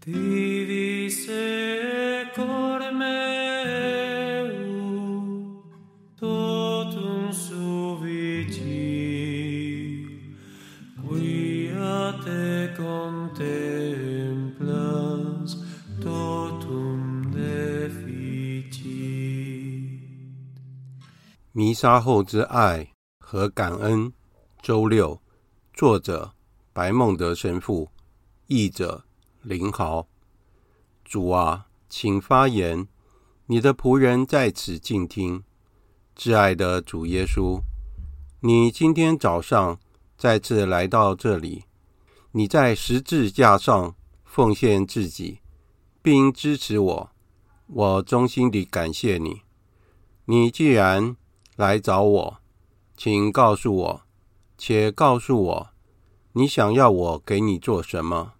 theseecordemayw te contemplas totum defici 弥撒后之爱和感恩周六作者白孟德神父，译者林豪。主啊，请发言，你的仆人在此静听。挚爱的主耶稣，你今天早上再次来到这里，你在十字架上奉献自己，并支持我，我衷心地感谢你。你既然来找我，请告诉我，且告诉我，你想要我给你做什么？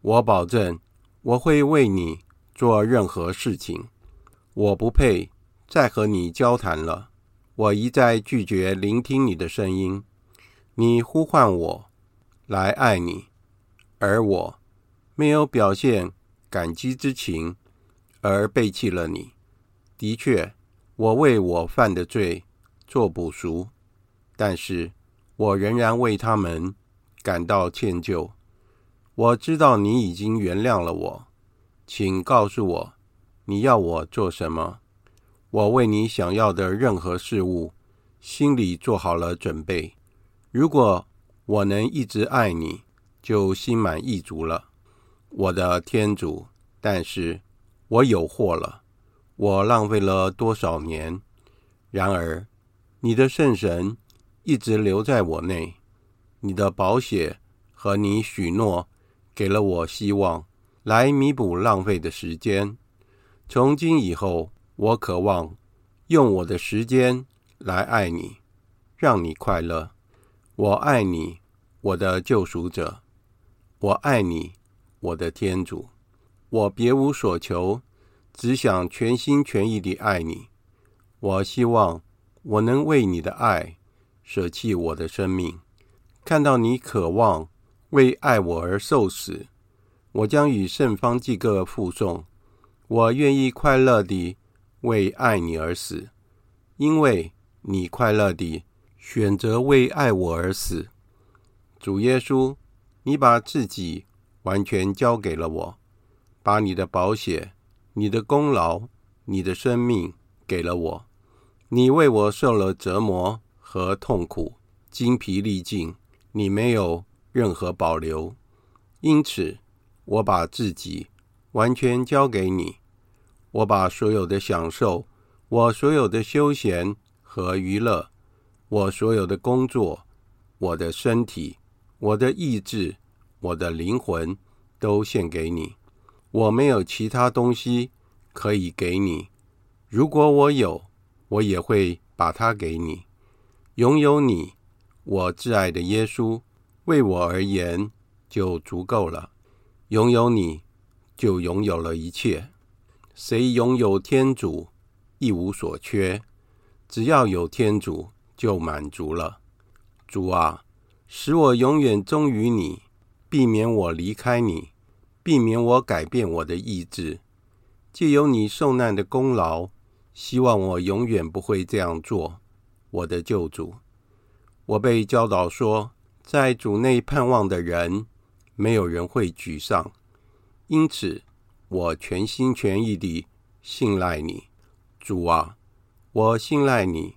我保证，我会为你做任何事情。我不配再和你交谈了，我一再拒绝聆听你的声音。你呼唤我来爱你，而我没有表现感激之情，而背弃了你。的确，我为我犯的罪做补赎，但是我仍然为他们感到歉疚。我知道你已经原谅了我，请告诉我，你要我做什么？我为你想要的任何事物，心里做好了准备。如果我能一直爱你，就心满意足了，我的天主。但是我有祸了，我浪费了多少年？然而。你的圣神一直留在我内，你的宝血和你许诺给了我希望，来弥补浪费的时间。从今以后，我渴望用我的时间来爱你，让你快乐。我爱你，我的救赎者；我爱你，我的天主。我别无所求，只想全心全意地爱你。我希望。我能为你的爱舍弃我的生命，看到你渴望为爱我而受死，我将与圣方济各附送。我愿意快乐地为爱你而死，因为你快乐地选择为爱我而死。主耶稣，你把自己完全交给了我，把你的宝血、你的功劳、你的生命给了我。你为我受了折磨和痛苦，精疲力尽，你没有任何保留，因此我把自己完全交给你。我把所有的享受，我所有的休闲和娱乐，我所有的工作，我的身体，我的意志，我的灵魂，都献给你。我没有其他东西可以给你。如果我有，我也会把它给你，拥有你，我挚爱的耶稣，为我而言就足够了。拥有你，就拥有了一切。谁拥有天主，一无所缺。只要有天主，就满足了。主啊，使我永远忠于你，避免我离开你，避免我改变我的意志。借由你受难的功劳。希望我永远不会这样做，我的救主。我被教导说，在主内盼望的人，没有人会沮丧。因此，我全心全意地信赖你，主啊，我信赖你，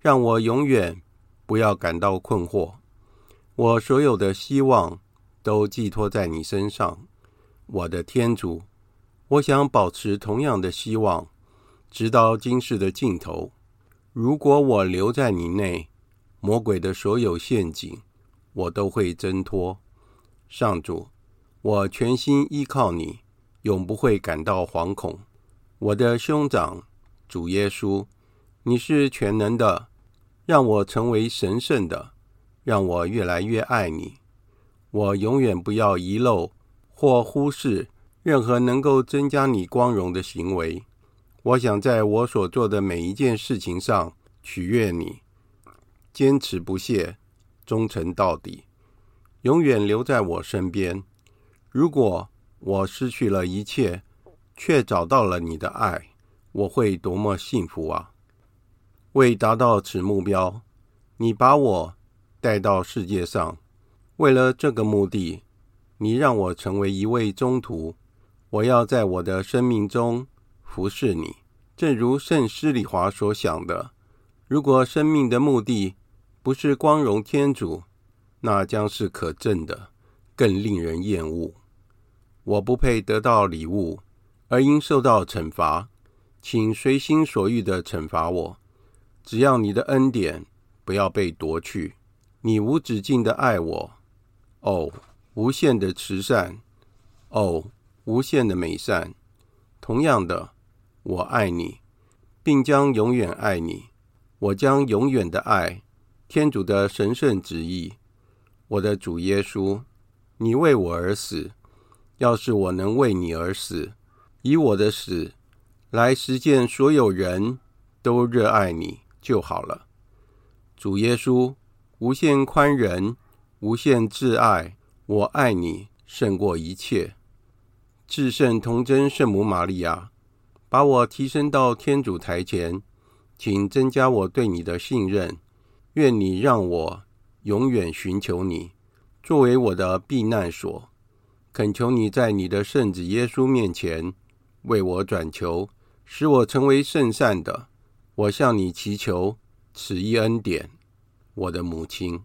让我永远不要感到困惑。我所有的希望都寄托在你身上，我的天主。我想保持同样的希望。直到今世的尽头，如果我留在你内，魔鬼的所有陷阱，我都会挣脱。上主，我全心依靠你，永不会感到惶恐。我的兄长，主耶稣，你是全能的，让我成为神圣的，让我越来越爱你。我永远不要遗漏或忽视任何能够增加你光荣的行为。我想在我所做的每一件事情上取悦你，坚持不懈，忠诚到底，永远留在我身边。如果我失去了一切，却找到了你的爱，我会多么幸福啊！为达到此目标，你把我带到世界上，为了这个目的，你让我成为一位宗徒。我要在我的生命中服侍你，正如圣施礼华所想的。如果生命的目的不是光荣天主，那将是可憎的，更令人厌恶。我不配得到礼物，而应受到惩罚，请随心所欲地惩罚我。只要你的恩典不要被夺去。你无止境地爱我，哦，无限的慈善，哦，无限的美善。同样的，我爱你，并将永远爱你。我将永远的爱天主的神圣旨意。我的主耶稣，你为我而死。要是我能为你而死，以我的死来实践所有人都热爱你就好了。主耶稣，无限宽仁，无限挚爱，我爱你胜过一切。至圣童贞圣母玛利亚，把我提升到天主台前，请增加我对你的信任。愿你让我永远寻求你作为我的避难所恳求你在你的圣子耶稣面前为我转求使我成为圣善的我向你祈求此一恩典我的母亲。